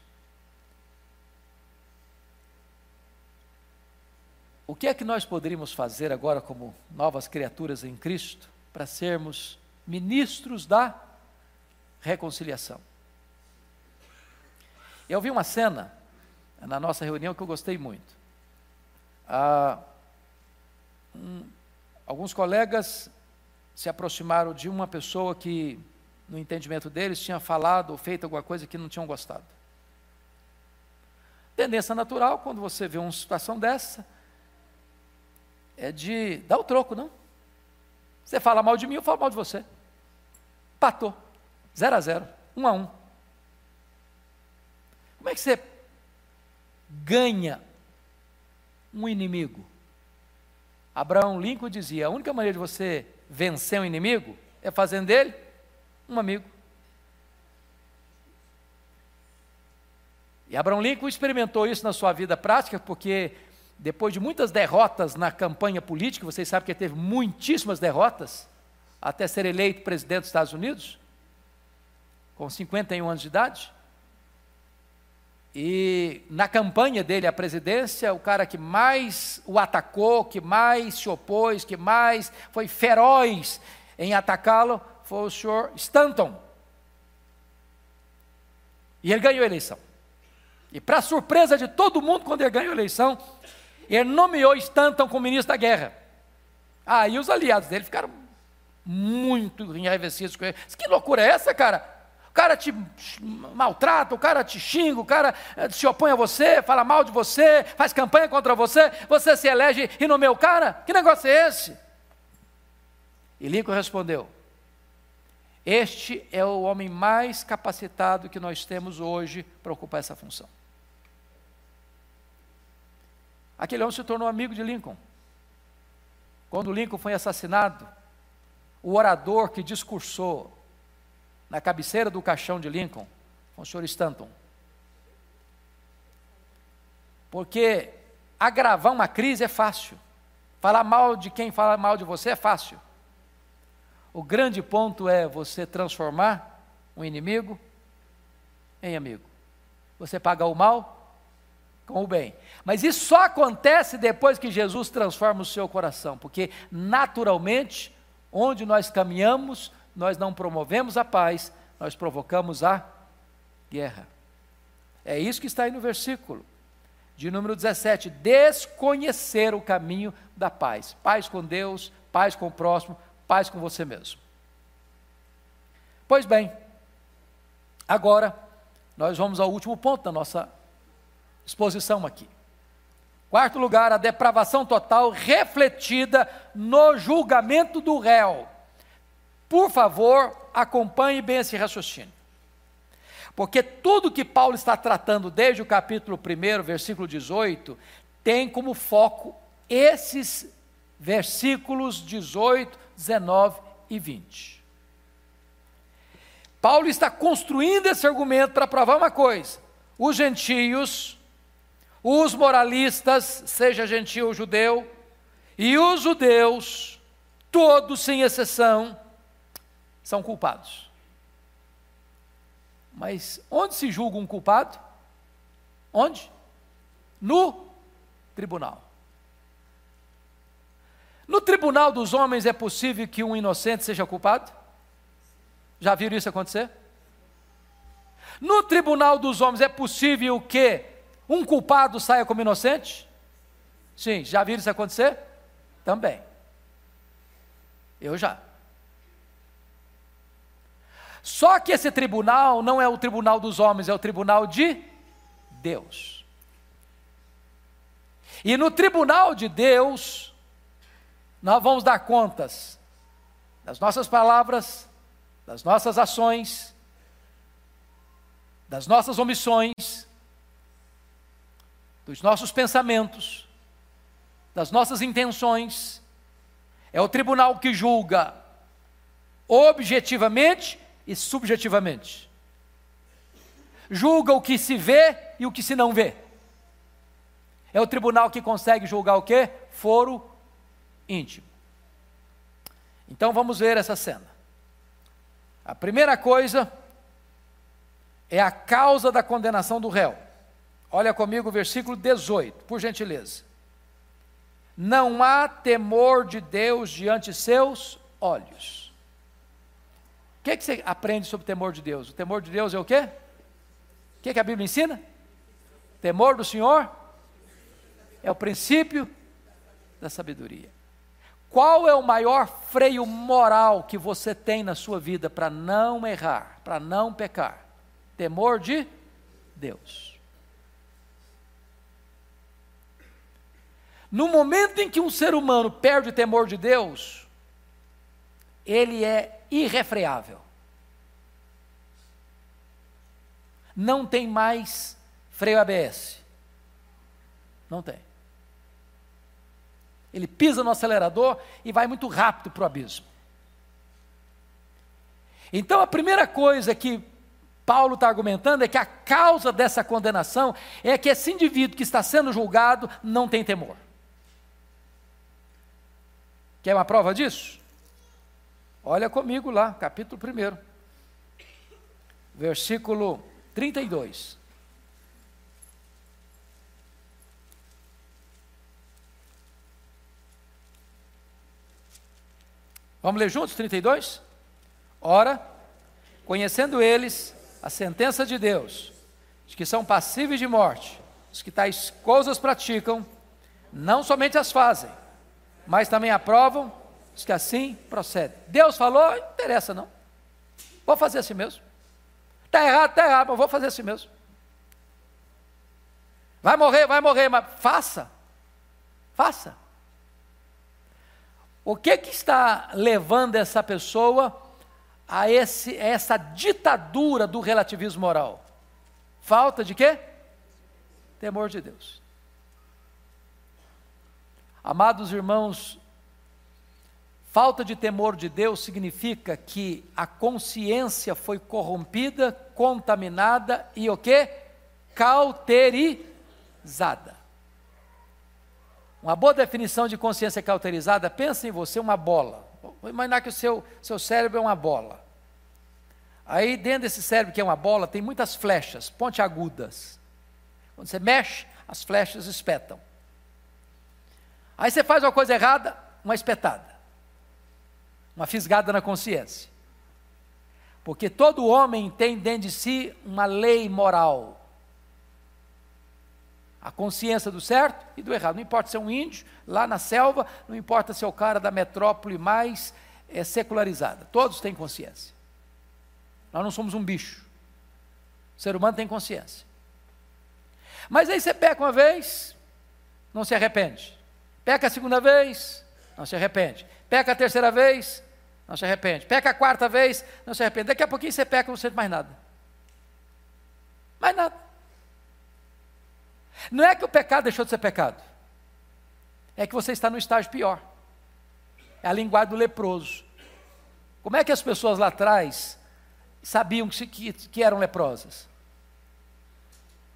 Speaker 1: O que é que nós poderíamos fazer agora, como novas criaturas em Cristo, para sermos ministros da reconciliação? Eu vi uma cena na nossa reunião que eu gostei muito. Ah, um, Alguns colegas se aproximaram de uma pessoa que, no entendimento deles, tinha falado ou feito alguma coisa que não tinham gostado. Tendência natural, quando você vê uma situação dessa, é de dar o troco, não? Você fala mal de mim, eu falo mal de você. Patou. Zero a zero. Um a um. Como é que você ganha um inimigo? Abraão Lincoln dizia: a única maneira de você vencer um inimigo é fazendo dele um amigo. E Abraão Lincoln experimentou isso na sua vida prática, porque depois de muitas derrotas na campanha política, vocês sabem que ele teve muitíssimas derrotas, até ser eleito presidente dos Estados Unidos, com 51 anos de idade. E na campanha dele à presidência, o cara que mais o atacou, que mais se opôs, que mais foi feroz em atacá-lo, foi o senhor Stanton. E ele ganhou a eleição. E para surpresa de todo mundo, quando ele ganhou a eleição, ele nomeou Stanton como ministro da guerra. Aí os aliados dele ficaram muito enraivecidos com ele. Que loucura é essa, cara? O cara te maltrata, o cara te xinga, o cara eh, se opõe a você, fala mal de você, faz campanha contra você, você se elege e nomeia o cara? Que negócio é esse? E Lincoln respondeu: Este é o homem mais capacitado que nós temos hoje para ocupar essa função. Aquele homem se tornou amigo de Lincoln. Quando Lincoln foi assassinado, o orador que discursou na cabeceira do caixão de Lincoln foi o senhor Stanton. Porque agravar uma crise é fácil. Falar mal de quem fala mal de você é fácil. O grande ponto é você transformar um inimigo em amigo. Você paga o mal com o bem. Mas isso só acontece depois que Jesus transforma o seu coração, porque naturalmente, onde nós caminhamos, nós não promovemos a paz, nós provocamos a guerra. É isso que está aí no versículo de número 17: desconhecer o caminho da paz. Paz com Deus, paz com o próximo, paz com você mesmo. Pois bem, agora nós vamos ao último ponto da nossa exposição aqui. Quarto lugar, a depravação total refletida no julgamento do réu. Por favor, acompanhe bem esse raciocínio. Porque tudo que Paulo está tratando desde o capítulo 1, versículo 18, tem como foco esses versículos 18, 19 e 20. Paulo está construindo esse argumento para provar uma coisa: os gentios os moralistas, seja gentil ou judeu, e os judeus, todos sem exceção, são culpados. Mas onde se julga um culpado? Onde? No tribunal. No tribunal dos homens é possível que um inocente seja culpado? Já viram isso acontecer? No tribunal dos homens é possível que um culpado saia como inocente? Sim, já viram isso acontecer? Também. Eu já. Só que esse tribunal não é o tribunal dos homens, é o tribunal de Deus. E no tribunal de Deus, nós vamos dar contas das nossas palavras, das nossas ações, das nossas omissões, dos nossos pensamentos, das nossas intenções. É o tribunal que julga objetivamente e subjetivamente. Julga o que se vê e o que se não vê. É o tribunal que consegue julgar o que? Foro íntimo. Então vamos ver essa cena. A primeira coisa é a causa da condenação do réu. Olha comigo o versículo 18, por gentileza. Não há temor de Deus diante seus olhos. O que, é que você aprende sobre o temor de Deus? O temor de Deus é o quê? O que, é que a Bíblia ensina? Temor do Senhor é o princípio da sabedoria. Qual é o maior freio moral que você tem na sua vida para não errar, para não pecar? Temor de Deus. No momento em que um ser humano perde o temor de Deus, ele é irrefreável. Não tem mais freio ABS. Não tem. Ele pisa no acelerador e vai muito rápido para o abismo. Então a primeira coisa que Paulo está argumentando é que a causa dessa condenação é que esse indivíduo que está sendo julgado não tem temor. Quer uma prova disso? Olha comigo lá, capítulo 1, versículo 32. Vamos ler juntos 32? Ora, conhecendo eles a sentença de Deus, de que são passíveis de morte, os que tais coisas praticam, Não somente as fazem, mas também aprovam os que assim procedem. Deus falou, não interessa não. Vou fazer assim mesmo. Está errado, está errado, mas vou fazer assim mesmo. Vai morrer, vai morrer, mas faça. Faça. O que, que está levando essa pessoa a esse, essa ditadura do relativismo moral? Falta de quê? Temor de Deus. Amados irmãos, falta de temor de Deus significa que a consciência foi corrompida, contaminada e o que? Cauterizada. Uma boa definição de consciência cauterizada, pensa em você uma bola. Vou imaginar que o seu, seu cérebro é uma bola. Aí dentro desse cérebro que é uma bola, tem muitas flechas, pontiagudas. Quando você mexe, as flechas espetam. Aí você faz uma coisa errada, uma espetada. Uma fisgada na consciência. Porque todo homem tem dentro de si uma lei moral a consciência do certo e do errado. Não importa se é um índio lá na selva, não importa se é o cara da metrópole mais é, secularizada. Todos têm consciência. Nós não somos um bicho. O ser humano tem consciência. Mas aí você peca uma vez, não se arrepende. Peca a segunda vez, não se arrepende. Peca a terceira vez, não se arrepende. Peca a quarta vez, não se arrepende. Daqui a pouquinho você peca, não sente mais nada. Mais nada. Não é que o pecado deixou de ser pecado, é que você está no estágio pior. É a linguagem do leproso. Como é que as pessoas lá atrás sabiam que, que, que eram leprosas?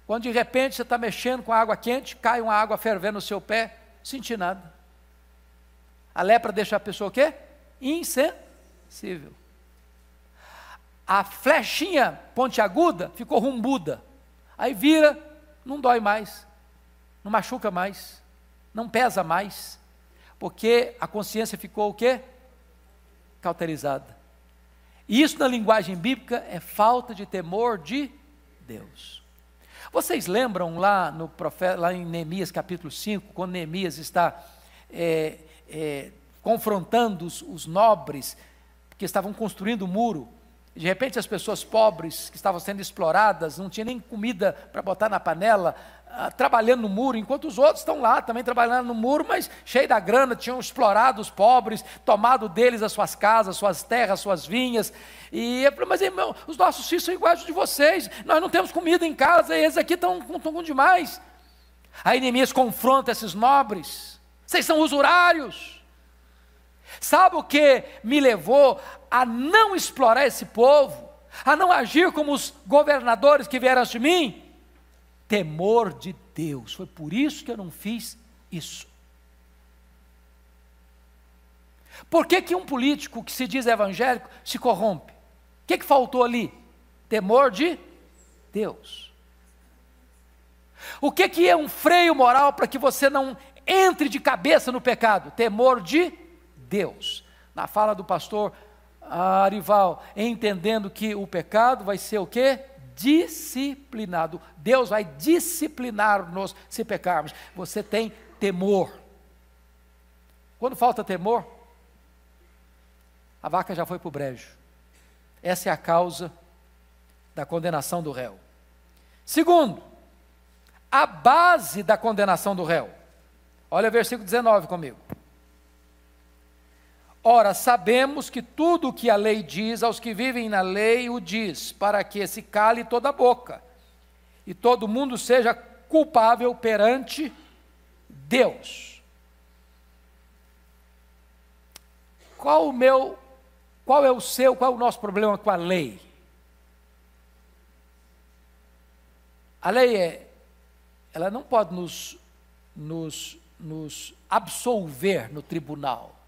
Speaker 1: Quando de repente você está mexendo com água quente, cai uma água fervendo no seu pé, senti nada. A lepra deixa a pessoa o quê? Insensível. A flechinha pontiaguda ficou rumbuda. Aí vira não dói mais, não machuca mais, não pesa mais, porque a consciência ficou o quê? Cauterizada. E isso na linguagem bíblica é falta de temor de Deus. Vocês lembram lá, no profeta, lá em Neemias capítulo 5, quando Neemias está é, é, confrontando os, os nobres que estavam construindo o muro, de repente, as pessoas pobres que estavam sendo exploradas, não tinha nem comida para botar na panela, ah, trabalhando no muro, enquanto os outros estão lá também trabalhando no muro, mas cheio da grana, tinham explorado os pobres, tomado deles as suas casas, suas terras, suas vinhas. E mas irmão, os nossos filhos são iguais aos de vocês, nós não temos comida em casa, e eles aqui estão com demais. Aí Neemias confronta esses nobres, vocês são usurários. Sabe o que me levou a não explorar esse povo, a não agir como os governadores que vieram de mim? Temor de Deus. Foi por isso que eu não fiz isso. Por que, que um político que se diz evangélico se corrompe? O que, que faltou ali? Temor de Deus. O que, que é um freio moral para que você não entre de cabeça no pecado? Temor de Deus. Na fala do pastor Arival, entendendo que o pecado vai ser o quê? Disciplinado. Deus vai disciplinar-nos se pecarmos. Você tem temor. Quando falta temor, a vaca já foi para o brejo. Essa é a causa da condenação do réu. Segundo, a base da condenação do réu. Olha o versículo 19 comigo. Ora, sabemos que tudo o que a lei diz aos que vivem na lei o diz, para que se cale toda a boca e todo mundo seja culpável perante Deus. Qual o meu, qual é o seu, qual é o nosso problema com a lei? A lei é, ela não pode nos, nos, nos absolver no tribunal.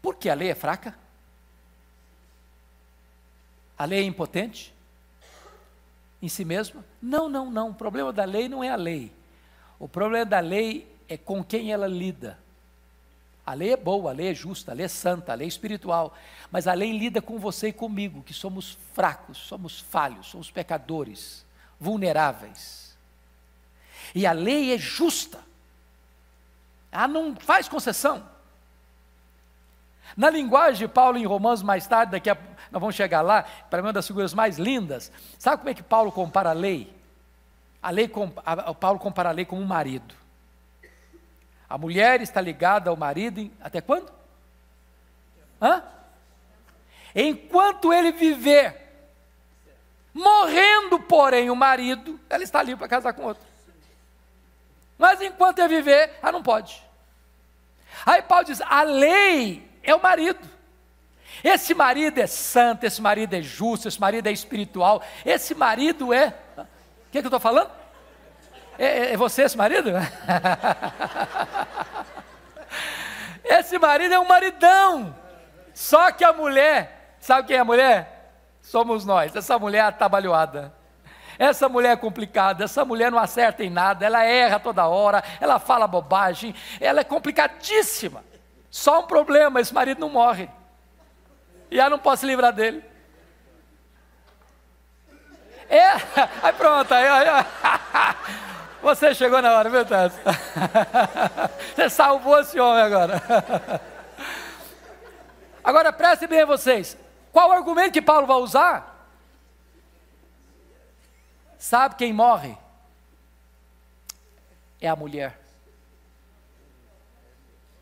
Speaker 1: Porque a lei é fraca? A lei é impotente? Em si mesma? Não, não, não. O problema da lei não é a lei. O problema da lei é com quem ela lida. A lei é boa, a lei é justa, a lei é santa, a lei é espiritual. Mas a lei lida com você e comigo, que somos fracos, somos falhos, somos pecadores, vulneráveis. E a lei é justa. Ela não faz concessão. Na linguagem de Paulo em Romanos, mais tarde, daqui a, nós vamos chegar lá, para mim uma das figuras mais lindas. Sabe como é que Paulo compara a lei? A lei, a, Paulo compara a lei com um marido. A mulher está ligada ao marido em, até quando? Hã? Enquanto ele viver, morrendo, porém, o marido, ela está livre para casar com outro. Mas enquanto ele viver, ela não pode. Aí Paulo diz: a lei é o marido. Esse marido é santo, esse marido é justo, esse marido é espiritual, esse marido é. O que, é que eu estou falando? É, é, é você esse marido? esse marido é um maridão. Só que a mulher, sabe quem é a mulher? Somos nós, essa mulher atabalhoada. Essa mulher é complicada, essa mulher não acerta em nada, ela erra toda hora, ela fala bobagem, ela é complicadíssima. Só um problema: esse marido não morre. E ela não pode se livrar dele. É, aí pronto, aí, aí, você chegou na hora, viu, Tati? Você salvou esse homem agora. Agora prestem bem a vocês. Qual o argumento que Paulo vai usar? Sabe quem morre? É a mulher.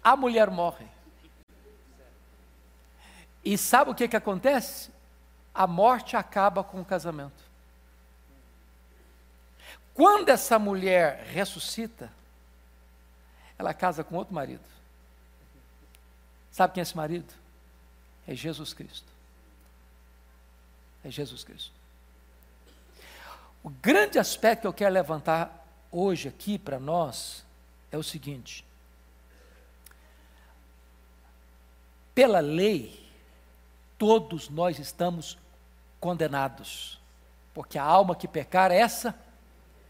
Speaker 1: A mulher morre. E sabe o que, que acontece? A morte acaba com o casamento. Quando essa mulher ressuscita, ela casa com outro marido. Sabe quem é esse marido? É Jesus Cristo. É Jesus Cristo. O grande aspecto que eu quero levantar hoje aqui para nós é o seguinte: pela lei, todos nós estamos condenados, porque a alma que pecar, essa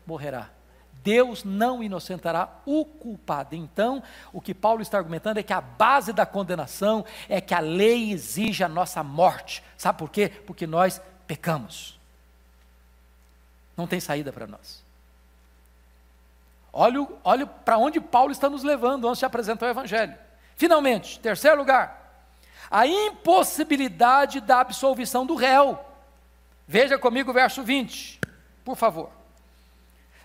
Speaker 1: morrerá. Deus não inocentará o culpado. Então, o que Paulo está argumentando é que a base da condenação é que a lei exige a nossa morte. Sabe por quê? Porque nós pecamos. Não tem saída para nós. Olha, olha para onde Paulo está nos levando antes de apresentar o Evangelho. Finalmente, terceiro lugar, a impossibilidade da absolvição do réu. Veja comigo o verso 20, por favor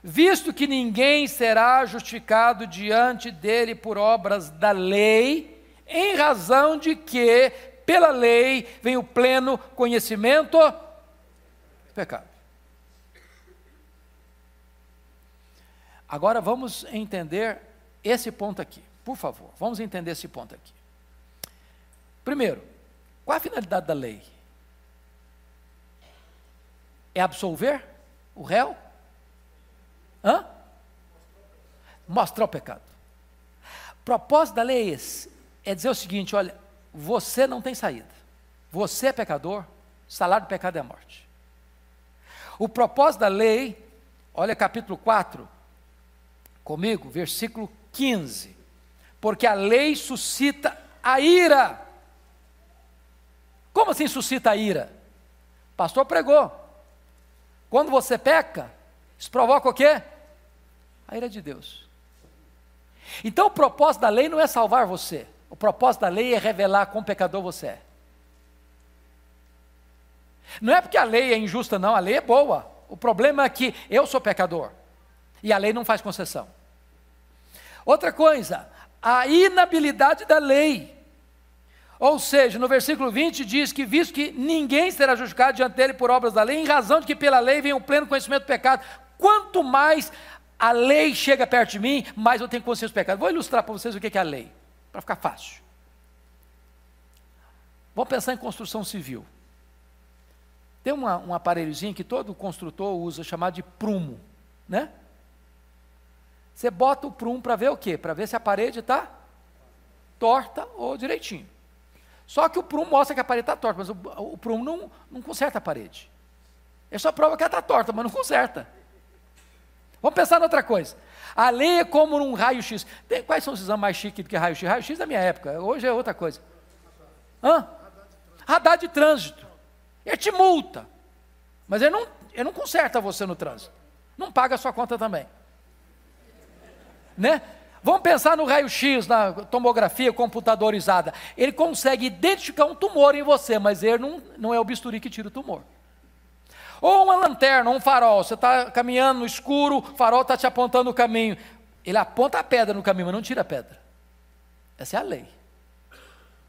Speaker 1: visto que ninguém será justificado diante dele por obras da lei, em razão de que, pela lei, vem o pleno conhecimento do pecado. Agora vamos entender esse ponto aqui, por favor, vamos entender esse ponto aqui. Primeiro, qual a finalidade da lei? É absolver o réu? Hã? Mostrar o pecado. Propósito da lei é esse, é dizer o seguinte: olha, você não tem saída. Você é pecador, salário do pecado é a morte. O propósito da lei, olha capítulo 4, comigo, versículo 15. Porque a lei suscita a ira. Como assim suscita a ira? Pastor pregou. Quando você peca, isso provoca o quê? A ira de Deus. Então o propósito da lei não é salvar você. O propósito da lei é revelar quão pecador você é. Não é porque a lei é injusta, não, a lei é boa. O problema é que eu sou pecador. E a lei não faz concessão. Outra coisa, a inabilidade da lei. Ou seja, no versículo 20 diz que, visto que ninguém será justificado diante dele por obras da lei, em razão de que pela lei vem o pleno conhecimento do pecado, Quanto mais a lei chega perto de mim, mais eu tenho consciência do pecado. Vou ilustrar para vocês o que é a lei, para ficar fácil. Vamos pensar em construção civil. Tem uma, um aparelhozinho que todo construtor usa, chamado de prumo, né? Você bota o prumo para ver o quê? Para ver se a parede está torta ou direitinho. Só que o prumo mostra que a parede está torta, mas o, o prumo não, não conserta a parede. Ele só prova que ela está torta, mas não conserta. Vamos pensar em outra coisa. A lei é como um raio-x. Quais são os exames mais chiques do que raio-x? Raio-x da minha época, hoje é outra coisa. Hã? Radar de trânsito. Ele te multa. Mas ele não, ele não conserta você no trânsito. Não paga a sua conta também. Né? Vamos pensar no raio-x, na tomografia computadorizada. Ele consegue identificar um tumor em você, mas ele não, não é o bisturi que tira o tumor. Ou uma lanterna, um farol. Você está caminhando no escuro, o farol está te apontando o caminho. Ele aponta a pedra no caminho, mas não tira a pedra. Essa é a lei.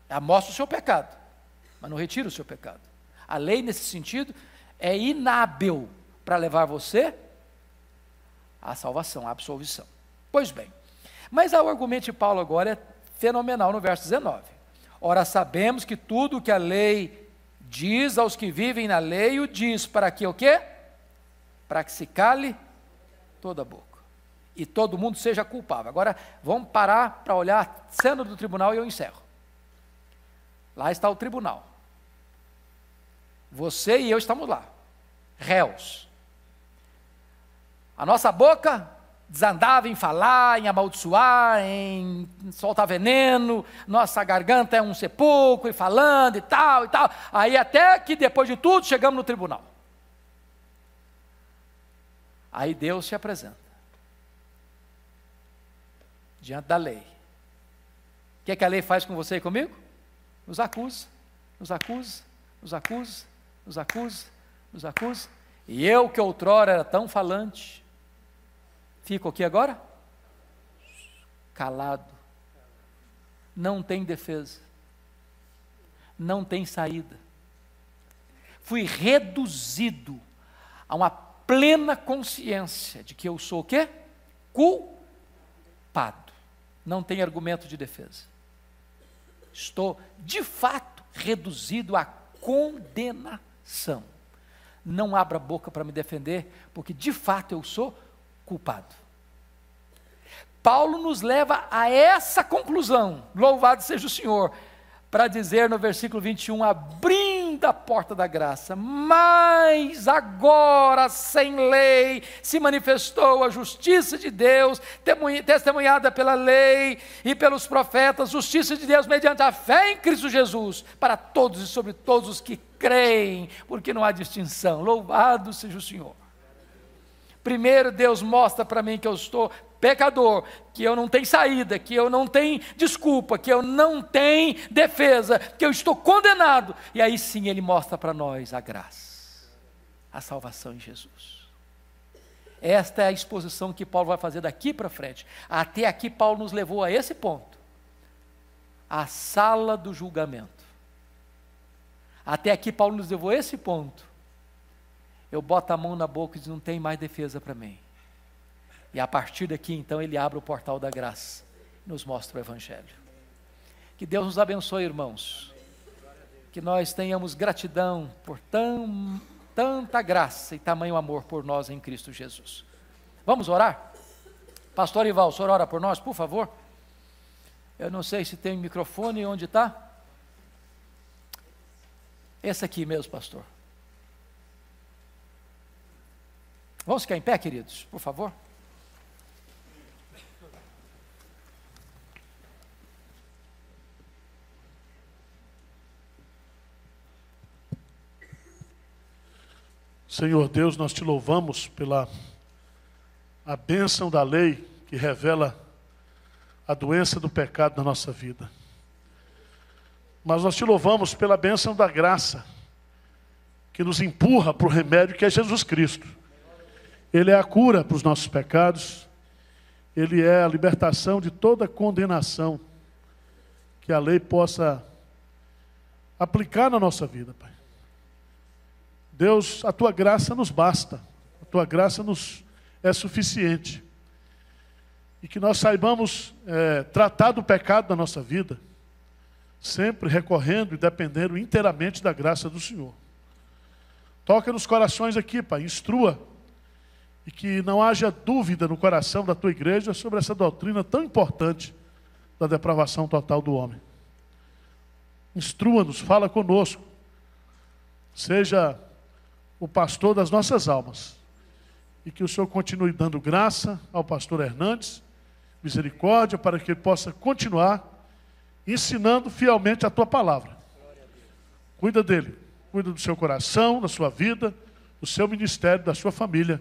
Speaker 1: Ela mostra o seu pecado, mas não retira o seu pecado. A lei, nesse sentido, é inábil para levar você à salvação, à absolvição. Pois bem, mas o argumento de Paulo agora é fenomenal no verso 19. Ora, sabemos que tudo o que a lei diz aos que vivem na lei, o diz para que o quê? Para que se cale toda a boca. E todo mundo seja culpável. Agora, vamos parar para olhar a cena do tribunal e eu encerro. Lá está o tribunal. Você e eu estamos lá, réus. A nossa boca desandava em falar, em amaldiçoar, em soltar veneno, nossa garganta é um sepulcro, e falando e tal e tal. Aí até que depois de tudo chegamos no tribunal. Aí Deus se apresenta diante da lei. O que, é que a lei faz com você e comigo? Nos acusa, nos acusa, nos acusa, nos acusa, nos acusa. E eu que outrora era tão falante, Fico aqui agora? Calado. Não tem defesa. Não tem saída. Fui reduzido a uma plena consciência de que eu sou o quê? Culpado. Não tem argumento de defesa. Estou, de fato, reduzido à condenação. Não abra a boca para me defender, porque de fato eu sou. Paulo nos leva a essa conclusão, louvado seja o Senhor, para dizer no versículo 21, abrindo a porta da graça, mas agora sem lei se manifestou a justiça de Deus, testemunhada pela lei e pelos profetas, justiça de Deus mediante a fé em Cristo Jesus, para todos e sobre todos os que creem, porque não há distinção. Louvado seja o Senhor. Primeiro, Deus mostra para mim que eu estou pecador, que eu não tenho saída, que eu não tenho desculpa, que eu não tenho defesa, que eu estou condenado. E aí sim Ele mostra para nós a graça, a salvação em Jesus. Esta é a exposição que Paulo vai fazer daqui para frente. Até aqui, Paulo nos levou a esse ponto a sala do julgamento. Até aqui, Paulo nos levou a esse ponto eu boto a mão na boca e diz: não tem mais defesa para mim. E a partir daqui, então, ele abre o portal da graça e nos mostra o Evangelho. Que Deus nos abençoe, irmãos. Que nós tenhamos gratidão por tão, tanta graça e tamanho amor por nós em Cristo Jesus. Vamos orar? Pastor Ival, o senhor ora por nós, por favor? Eu não sei se tem microfone onde está. Esse aqui mesmo, pastor. Vamos ficar em pé, queridos, por favor?
Speaker 2: Senhor Deus, nós te louvamos pela a bênção da lei que revela a doença do pecado na nossa vida. Mas nós te louvamos pela bênção da graça que nos empurra para o remédio que é Jesus Cristo. Ele é a cura para os nossos pecados, ele é a libertação de toda condenação que a lei possa aplicar na nossa vida, Pai. Deus, a tua graça nos basta, a tua graça nos é suficiente. E que nós saibamos é, tratar do pecado da nossa vida, sempre recorrendo e dependendo inteiramente da graça do Senhor. Toca nos corações aqui, Pai, instrua e que não haja dúvida no coração da tua igreja sobre essa doutrina tão importante da depravação total do homem. Instrua-nos, fala conosco. Seja o pastor das nossas almas. E que o Senhor continue dando graça ao pastor Hernandes, misericórdia, para que ele possa continuar ensinando fielmente a tua palavra. Cuida dele, cuida do seu coração, da sua vida, do seu ministério, da sua família.